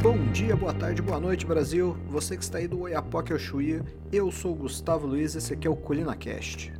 Bom dia, boa tarde, boa noite, Brasil. Você que está aí do Oiapoque ao eu sou o Gustavo Luiz e esse aqui é o ColinaCast.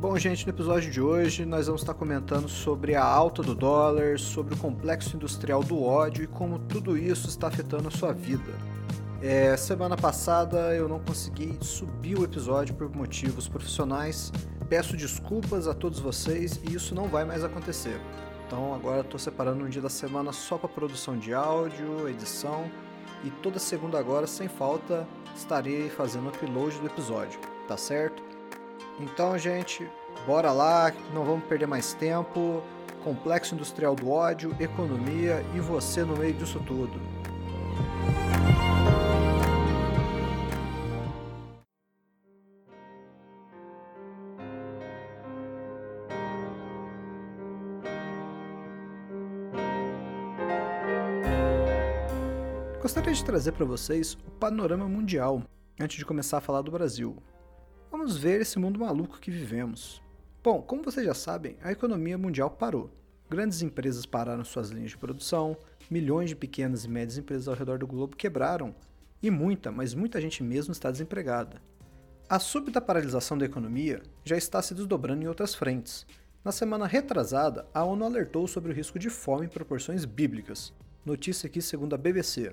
Bom, gente, no episódio de hoje nós vamos estar comentando sobre a alta do dólar, sobre o complexo industrial do ódio e como tudo isso está afetando a sua vida. É, semana passada eu não consegui subir o episódio por motivos profissionais. Peço desculpas a todos vocês e isso não vai mais acontecer. Então agora estou separando um dia da semana só para produção de áudio, edição e toda segunda agora, sem falta, estarei fazendo o upload do episódio, tá certo? Então, gente, bora lá, não vamos perder mais tempo. Complexo industrial do ódio, economia e você no meio disso tudo. Gostaria de trazer para vocês o panorama mundial antes de começar a falar do Brasil. Vamos ver esse mundo maluco que vivemos. Bom, como vocês já sabem, a economia mundial parou. Grandes empresas pararam suas linhas de produção, milhões de pequenas e médias empresas ao redor do globo quebraram, e muita, mas muita gente mesmo está desempregada. A súbita paralisação da economia já está se desdobrando em outras frentes. Na semana retrasada, a ONU alertou sobre o risco de fome em proporções bíblicas. Notícia aqui segundo a BBC.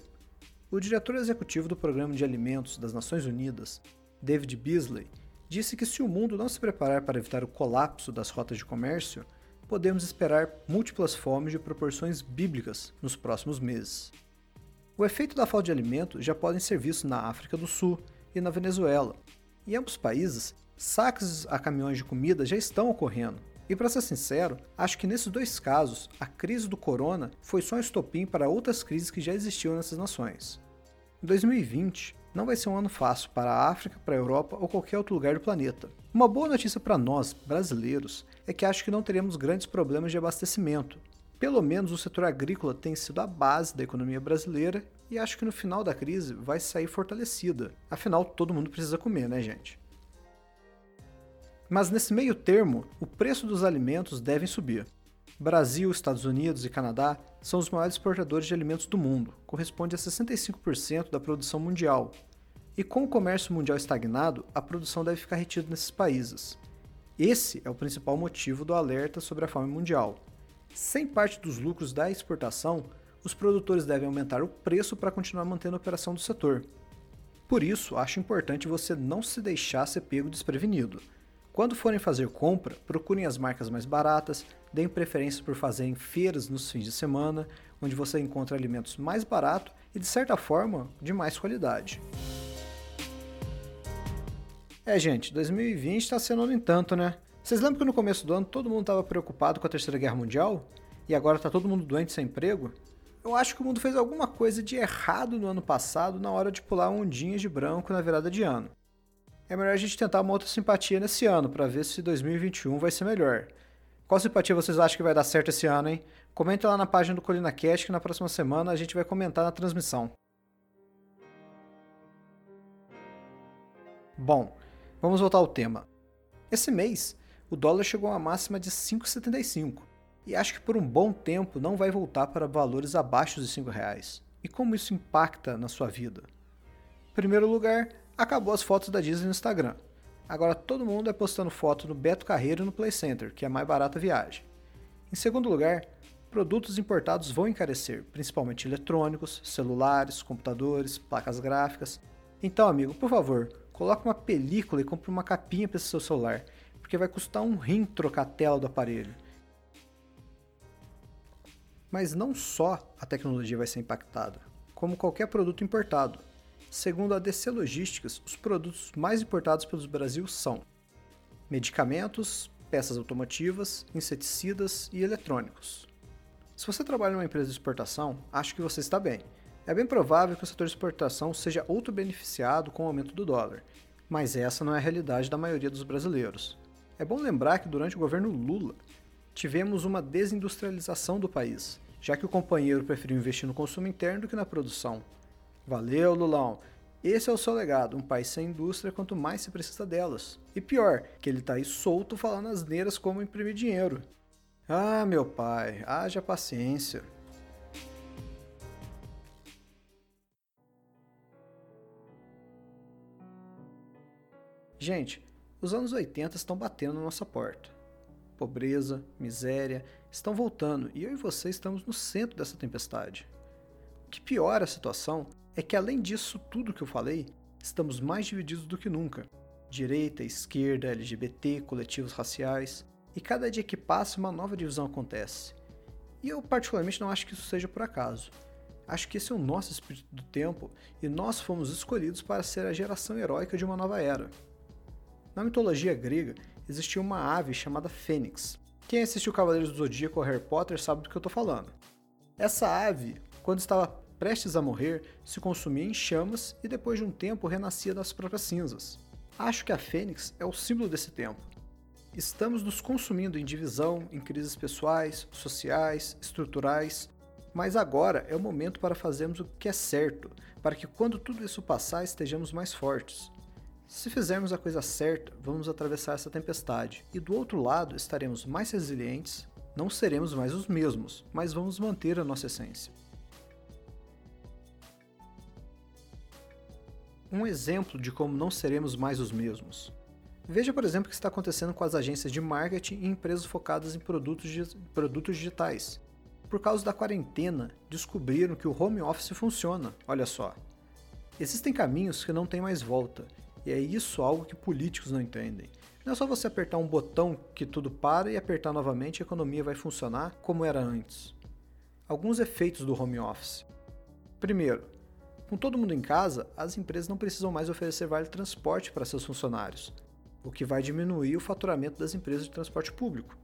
O diretor executivo do Programa de Alimentos das Nações Unidas, David Beasley, disse que se o mundo não se preparar para evitar o colapso das rotas de comércio, podemos esperar múltiplas fomes de proporções bíblicas nos próximos meses. O efeito da falta de alimento já pode ser visto na África do Sul e na Venezuela. Em ambos países, saques a caminhões de comida já estão ocorrendo. E para ser sincero, acho que nesses dois casos, a crise do corona foi só um estopim para outras crises que já existiam nessas nações. Em 2020, não vai ser um ano fácil para a África, para a Europa ou qualquer outro lugar do planeta. Uma boa notícia para nós, brasileiros, é que acho que não teremos grandes problemas de abastecimento. Pelo menos o setor agrícola tem sido a base da economia brasileira e acho que no final da crise vai sair fortalecida. Afinal, todo mundo precisa comer, né, gente? Mas nesse meio termo, o preço dos alimentos devem subir. Brasil, Estados Unidos e Canadá são os maiores exportadores de alimentos do mundo, corresponde a 65% da produção mundial. E com o comércio mundial estagnado, a produção deve ficar retida nesses países. Esse é o principal motivo do alerta sobre a fome mundial. Sem parte dos lucros da exportação, os produtores devem aumentar o preço para continuar mantendo a operação do setor. Por isso, acho importante você não se deixar ser pego desprevenido. Quando forem fazer compra, procurem as marcas mais baratas, deem preferência por fazer em feiras nos fins de semana, onde você encontra alimentos mais baratos e, de certa forma, de mais qualidade. É, gente, 2020 está sendo no entanto, né? Vocês lembram que no começo do ano todo mundo estava preocupado com a Terceira Guerra Mundial? E agora está todo mundo doente sem emprego? Eu acho que o mundo fez alguma coisa de errado no ano passado na hora de pular ondinhas de branco na virada de ano é melhor a gente tentar uma outra simpatia nesse ano, para ver se 2021 vai ser melhor. Qual simpatia vocês acham que vai dar certo esse ano, hein? Comenta lá na página do Colina Cast que na próxima semana a gente vai comentar na transmissão. Bom, vamos voltar ao tema. Esse mês, o dólar chegou a uma máxima de 5,75 e acho que por um bom tempo não vai voltar para valores abaixo de 5 reais. E como isso impacta na sua vida? Em primeiro lugar, acabou as fotos da Disney no Instagram. Agora todo mundo é postando foto no Beto Carreiro no Play Center, que é a mais barata viagem. Em segundo lugar, produtos importados vão encarecer, principalmente eletrônicos, celulares, computadores, placas gráficas. Então, amigo, por favor, coloque uma película e compre uma capinha para seu celular, porque vai custar um rim trocar a tela do aparelho. Mas não só a tecnologia vai ser impactada, como qualquer produto importado. Segundo a DC Logísticas, os produtos mais importados pelo Brasil são medicamentos, peças automotivas, inseticidas e eletrônicos. Se você trabalha em uma empresa de exportação, acho que você está bem. É bem provável que o setor de exportação seja outro beneficiado com o aumento do dólar, mas essa não é a realidade da maioria dos brasileiros. É bom lembrar que durante o governo Lula tivemos uma desindustrialização do país, já que o companheiro preferiu investir no consumo interno do que na produção, Valeu, Lulão! Esse é o seu legado, um país sem indústria quanto mais se precisa delas. E pior, que ele tá aí solto falando asneiras como imprimir dinheiro. Ah, meu pai, haja paciência. Gente, os anos 80 estão batendo na nossa porta. Pobreza, miséria, estão voltando e eu e você estamos no centro dessa tempestade. O que piora a situação é que, além disso tudo que eu falei, estamos mais divididos do que nunca. Direita, esquerda, LGBT, coletivos raciais. E cada dia que passa, uma nova divisão acontece. E eu, particularmente, não acho que isso seja por acaso. Acho que esse é o nosso espírito do tempo e nós fomos escolhidos para ser a geração heróica de uma nova era. Na mitologia grega, existia uma ave chamada Fênix. Quem assistiu Cavaleiros do Zodíaco ou Harry Potter sabe do que eu estou falando. Essa ave, quando estava prestes a morrer, se consumia em chamas e depois de um tempo renascia das próprias cinzas. Acho que a Fênix é o símbolo desse tempo. Estamos nos consumindo em divisão, em crises pessoais, sociais, estruturais, mas agora é o momento para fazermos o que é certo, para que quando tudo isso passar estejamos mais fortes. Se fizermos a coisa certa, vamos atravessar essa tempestade, e do outro lado estaremos mais resilientes, não seremos mais os mesmos, mas vamos manter a nossa essência. Um exemplo de como não seremos mais os mesmos. Veja, por exemplo, o que está acontecendo com as agências de marketing e empresas focadas em produtos, produtos digitais. Por causa da quarentena, descobriram que o home office funciona, olha só. Existem caminhos que não têm mais volta, e é isso algo que políticos não entendem. Não é só você apertar um botão que tudo para e apertar novamente a economia vai funcionar como era antes. Alguns efeitos do home office. Primeiro, com todo mundo em casa, as empresas não precisam mais oferecer vale transporte para seus funcionários, o que vai diminuir o faturamento das empresas de transporte público.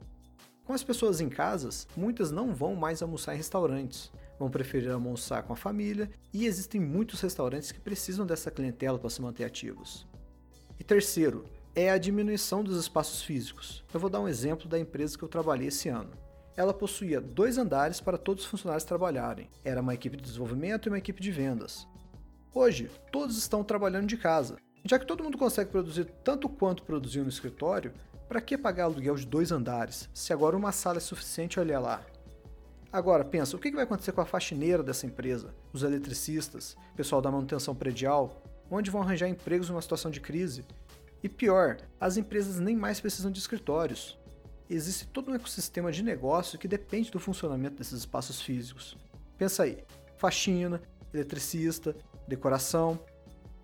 Com as pessoas em casas, muitas não vão mais almoçar em restaurantes, vão preferir almoçar com a família e existem muitos restaurantes que precisam dessa clientela para se manter ativos. E terceiro, é a diminuição dos espaços físicos. Eu vou dar um exemplo da empresa que eu trabalhei esse ano. Ela possuía dois andares para todos os funcionários trabalharem. Era uma equipe de desenvolvimento e uma equipe de vendas. Hoje, todos estão trabalhando de casa. Já que todo mundo consegue produzir tanto quanto produziu no escritório, para que pagar aluguel de dois andares, se agora uma sala é suficiente, olha lá. Agora, pensa, o que vai acontecer com a faxineira dessa empresa, os eletricistas, pessoal da manutenção predial, onde vão arranjar empregos numa situação de crise? E pior, as empresas nem mais precisam de escritórios. Existe todo um ecossistema de negócio que depende do funcionamento desses espaços físicos. Pensa aí, faxina, eletricista, decoração,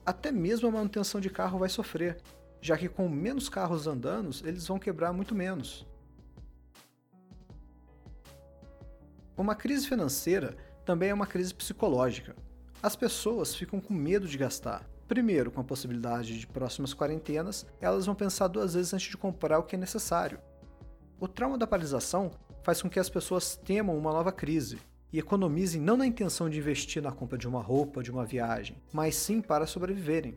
até mesmo a manutenção de carro vai sofrer, já que com menos carros andando, eles vão quebrar muito menos. Uma crise financeira também é uma crise psicológica. As pessoas ficam com medo de gastar. Primeiro, com a possibilidade de próximas quarentenas, elas vão pensar duas vezes antes de comprar o que é necessário. O trauma da paralisação faz com que as pessoas temam uma nova crise e economizem não na intenção de investir na compra de uma roupa, de uma viagem, mas sim para sobreviverem.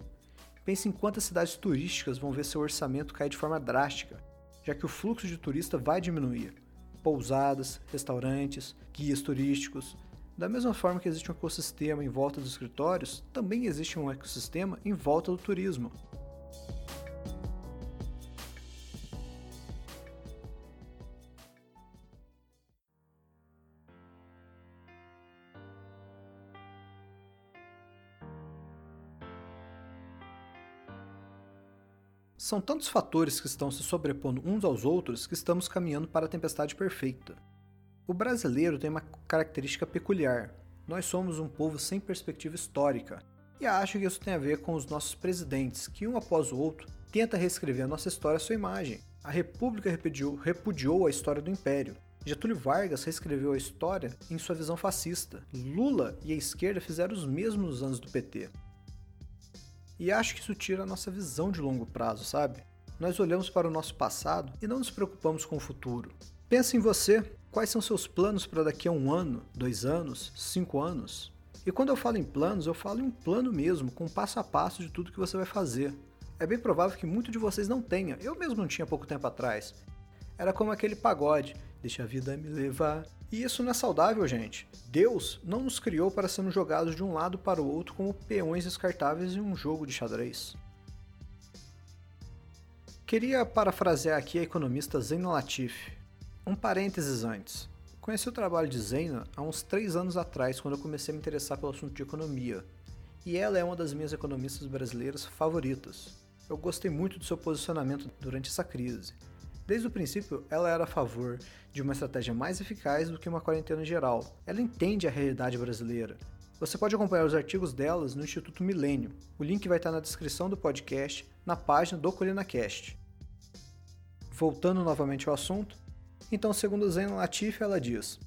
Pense em quantas cidades turísticas vão ver seu orçamento cair de forma drástica, já que o fluxo de turista vai diminuir. Pousadas, restaurantes, guias turísticos. Da mesma forma que existe um ecossistema em volta dos escritórios, também existe um ecossistema em volta do turismo. São tantos fatores que estão se sobrepondo uns aos outros que estamos caminhando para a tempestade perfeita. O brasileiro tem uma característica peculiar. Nós somos um povo sem perspectiva histórica. E acho que isso tem a ver com os nossos presidentes, que um após o outro tenta reescrever a nossa história à sua imagem. A República repudiou, repudiou a história do Império. Getúlio Vargas reescreveu a história em sua visão fascista. Lula e a esquerda fizeram os mesmos nos anos do PT. E acho que isso tira a nossa visão de longo prazo, sabe? Nós olhamos para o nosso passado e não nos preocupamos com o futuro. Pensa em você, quais são seus planos para daqui a um ano, dois anos, cinco anos? E quando eu falo em planos, eu falo em um plano mesmo, com passo a passo de tudo que você vai fazer. É bem provável que muito de vocês não tenha, eu mesmo não tinha pouco tempo atrás. Era como aquele pagode, deixa a vida me levar, e isso não é saudável, gente. Deus não nos criou para sermos jogados de um lado para o outro como peões descartáveis em um jogo de xadrez. Queria parafrasear aqui a economista Zeina Latif. Um parênteses antes. Conheci o trabalho de Zeina há uns 3 anos atrás, quando eu comecei a me interessar pelo assunto de economia. E ela é uma das minhas economistas brasileiras favoritas. Eu gostei muito do seu posicionamento durante essa crise. Desde o princípio, ela era a favor de uma estratégia mais eficaz do que uma quarentena geral. Ela entende a realidade brasileira. Você pode acompanhar os artigos delas no Instituto Milênio. O link vai estar na descrição do podcast, na página do ColinaCast. Voltando novamente ao assunto, então, segundo Zen Latif, ela diz: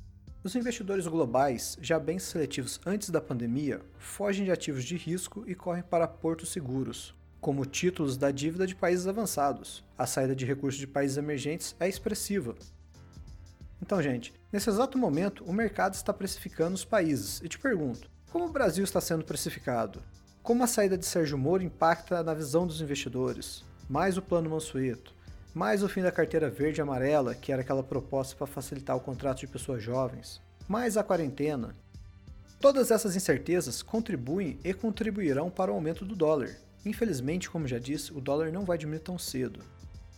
os investidores globais, já bem seletivos antes da pandemia, fogem de ativos de risco e correm para portos seguros, como títulos da dívida de países avançados. A saída de recursos de países emergentes é expressiva. Então, gente, nesse exato momento, o mercado está precificando os países. E te pergunto, como o Brasil está sendo precificado? Como a saída de Sérgio Moro impacta na visão dos investidores? Mais o plano Mansueto, mais o fim da carteira verde e amarela, que era aquela proposta para facilitar o contrato de pessoas jovens, mais a quarentena. Todas essas incertezas contribuem e contribuirão para o aumento do dólar, Infelizmente, como já disse, o dólar não vai diminuir tão cedo.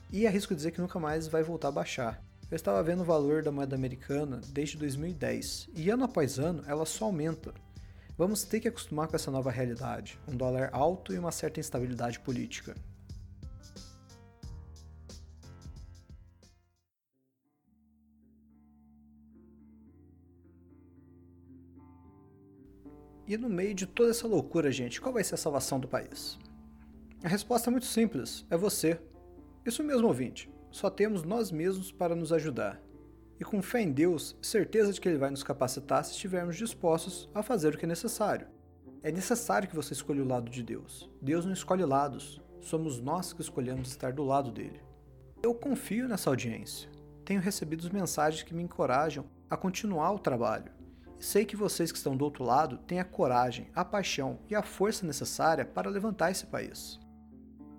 E arrisco dizer que nunca mais vai voltar a baixar. Eu estava vendo o valor da moeda americana desde 2010, e ano após ano ela só aumenta. Vamos ter que acostumar com essa nova realidade, um dólar alto e uma certa instabilidade política. E no meio de toda essa loucura, gente, qual vai ser a salvação do país? A resposta é muito simples: é você. Isso mesmo, ouvinte. Só temos nós mesmos para nos ajudar. E com fé em Deus, certeza de que Ele vai nos capacitar se estivermos dispostos a fazer o que é necessário. É necessário que você escolha o lado de Deus. Deus não escolhe lados, somos nós que escolhemos estar do lado dele. Eu confio nessa audiência. Tenho recebido mensagens que me encorajam a continuar o trabalho. E sei que vocês que estão do outro lado têm a coragem, a paixão e a força necessária para levantar esse país.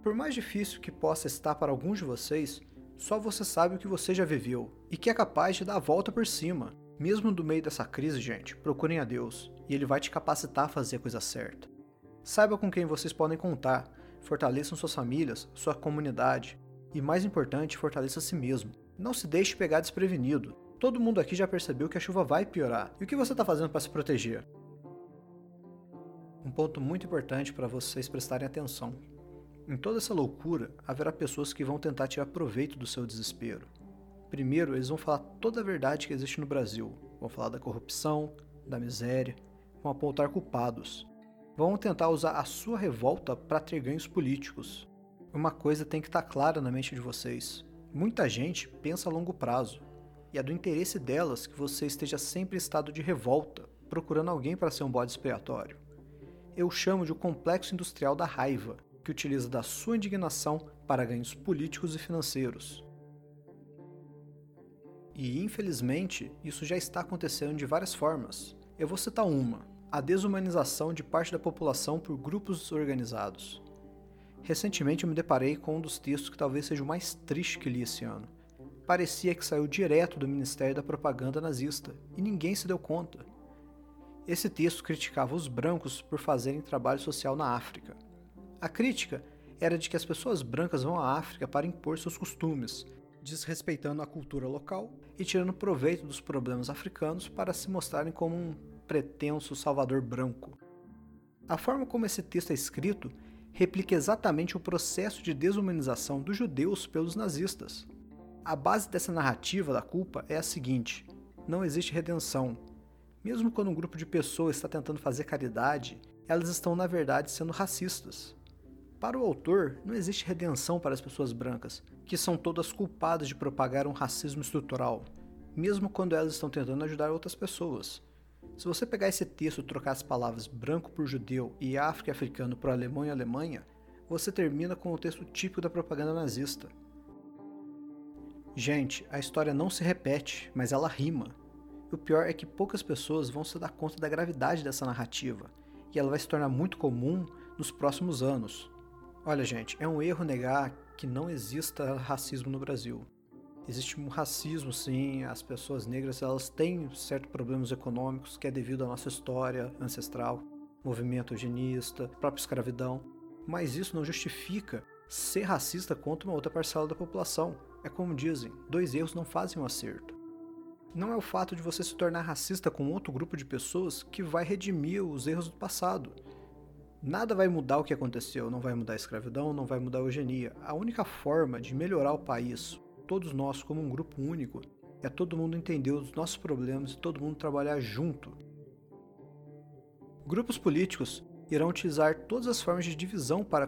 Por mais difícil que possa estar para alguns de vocês, só você sabe o que você já viveu e que é capaz de dar a volta por cima. Mesmo no meio dessa crise, gente, procurem a Deus e Ele vai te capacitar a fazer a coisa certa. Saiba com quem vocês podem contar, fortaleçam suas famílias, sua comunidade e, mais importante, fortaleça a si mesmo. Não se deixe pegar desprevenido. Todo mundo aqui já percebeu que a chuva vai piorar. E o que você está fazendo para se proteger? Um ponto muito importante para vocês prestarem atenção. Em toda essa loucura, haverá pessoas que vão tentar tirar proveito do seu desespero. Primeiro, eles vão falar toda a verdade que existe no Brasil. Vão falar da corrupção, da miséria, vão apontar culpados. Vão tentar usar a sua revolta para ter ganhos políticos. Uma coisa tem que estar tá clara na mente de vocês: muita gente pensa a longo prazo, e é do interesse delas que você esteja sempre em estado de revolta, procurando alguém para ser um bode expiatório. Eu chamo de o complexo industrial da raiva, que utiliza da sua indignação para ganhos políticos e financeiros. E infelizmente, isso já está acontecendo de várias formas. Eu vou citar uma: a desumanização de parte da população por grupos organizados. Recentemente eu me deparei com um dos textos que talvez seja o mais triste que li esse ano. Parecia que saiu direto do Ministério da Propaganda nazista e ninguém se deu conta. Esse texto criticava os brancos por fazerem trabalho social na África. A crítica era de que as pessoas brancas vão à África para impor seus costumes, desrespeitando a cultura local e tirando proveito dos problemas africanos para se mostrarem como um pretenso salvador branco. A forma como esse texto é escrito replica exatamente o processo de desumanização dos judeus pelos nazistas. A base dessa narrativa da culpa é a seguinte: não existe redenção. Mesmo quando um grupo de pessoas está tentando fazer caridade, elas estão na verdade sendo racistas. Para o autor, não existe redenção para as pessoas brancas, que são todas culpadas de propagar um racismo estrutural, mesmo quando elas estão tentando ajudar outras pessoas. Se você pegar esse texto e trocar as palavras branco por judeu e África e africano por alemão e Alemanha, você termina com o texto típico da propaganda nazista. Gente, a história não se repete, mas ela rima. E o pior é que poucas pessoas vão se dar conta da gravidade dessa narrativa, e ela vai se tornar muito comum nos próximos anos. Olha, gente, é um erro negar que não exista racismo no Brasil. Existe um racismo, sim. As pessoas negras elas têm certos problemas econômicos que é devido à nossa história ancestral, movimento eugenista, própria escravidão. Mas isso não justifica ser racista contra uma outra parcela da população. É como dizem, dois erros não fazem um acerto. Não é o fato de você se tornar racista com outro grupo de pessoas que vai redimir os erros do passado. Nada vai mudar o que aconteceu, não vai mudar a escravidão, não vai mudar a eugenia. A única forma de melhorar o país, todos nós como um grupo único, é todo mundo entender os nossos problemas e todo mundo trabalhar junto. Grupos políticos irão utilizar todas as formas de divisão para,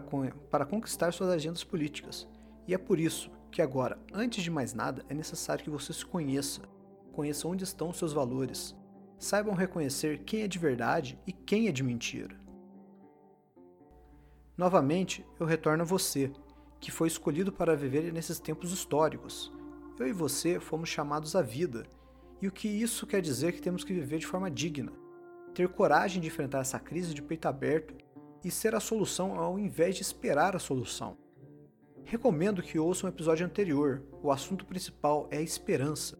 para conquistar suas agendas políticas. E é por isso que agora, antes de mais nada, é necessário que você se conheça. Conheça onde estão seus valores. Saibam reconhecer quem é de verdade e quem é de mentira. Novamente, eu retorno a você, que foi escolhido para viver nesses tempos históricos. Eu e você fomos chamados à vida, e o que isso quer dizer que temos que viver de forma digna, ter coragem de enfrentar essa crise de peito aberto e ser a solução ao invés de esperar a solução. Recomendo que ouça um episódio anterior. O assunto principal é a esperança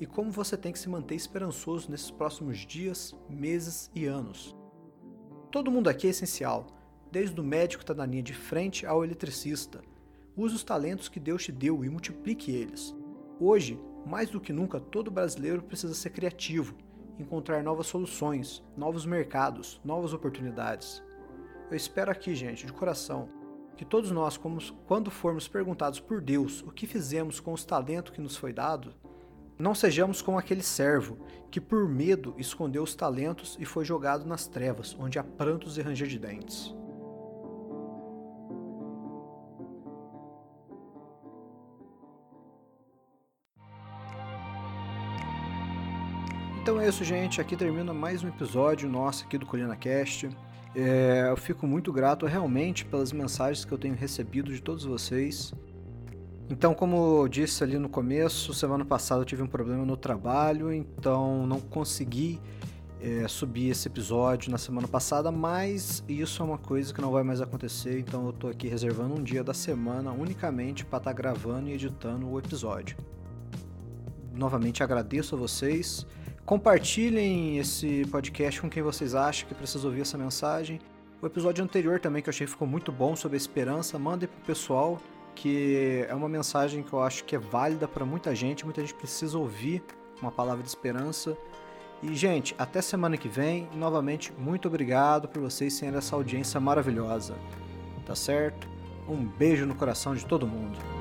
e como você tem que se manter esperançoso nesses próximos dias, meses e anos. Todo mundo aqui é essencial, desde o médico que está na linha de frente ao eletricista. Use os talentos que Deus te deu e multiplique eles. Hoje, mais do que nunca, todo brasileiro precisa ser criativo, encontrar novas soluções, novos mercados, novas oportunidades. Eu espero aqui, gente, de coração, que todos nós, quando formos perguntados por Deus o que fizemos com os talentos que nos foi dado, não sejamos como aquele servo que, por medo, escondeu os talentos e foi jogado nas trevas, onde há prantos e ranger de dentes. Então é isso, gente. Aqui termina mais um episódio nosso aqui do Colina Cast. É, eu fico muito grato realmente pelas mensagens que eu tenho recebido de todos vocês. Então, como eu disse ali no começo, semana passada eu tive um problema no trabalho, então não consegui é, subir esse episódio na semana passada, mas isso é uma coisa que não vai mais acontecer, então eu tô aqui reservando um dia da semana unicamente para estar tá gravando e editando o episódio. Novamente agradeço a vocês. Compartilhem esse podcast com quem vocês acham que precisa ouvir essa mensagem. O episódio anterior também, que eu achei que ficou muito bom sobre a esperança, mandem pro pessoal, que é uma mensagem que eu acho que é válida para muita gente, muita gente precisa ouvir uma palavra de esperança. E, gente, até semana que vem. Novamente, muito obrigado por vocês terem essa audiência maravilhosa. Tá certo? Um beijo no coração de todo mundo.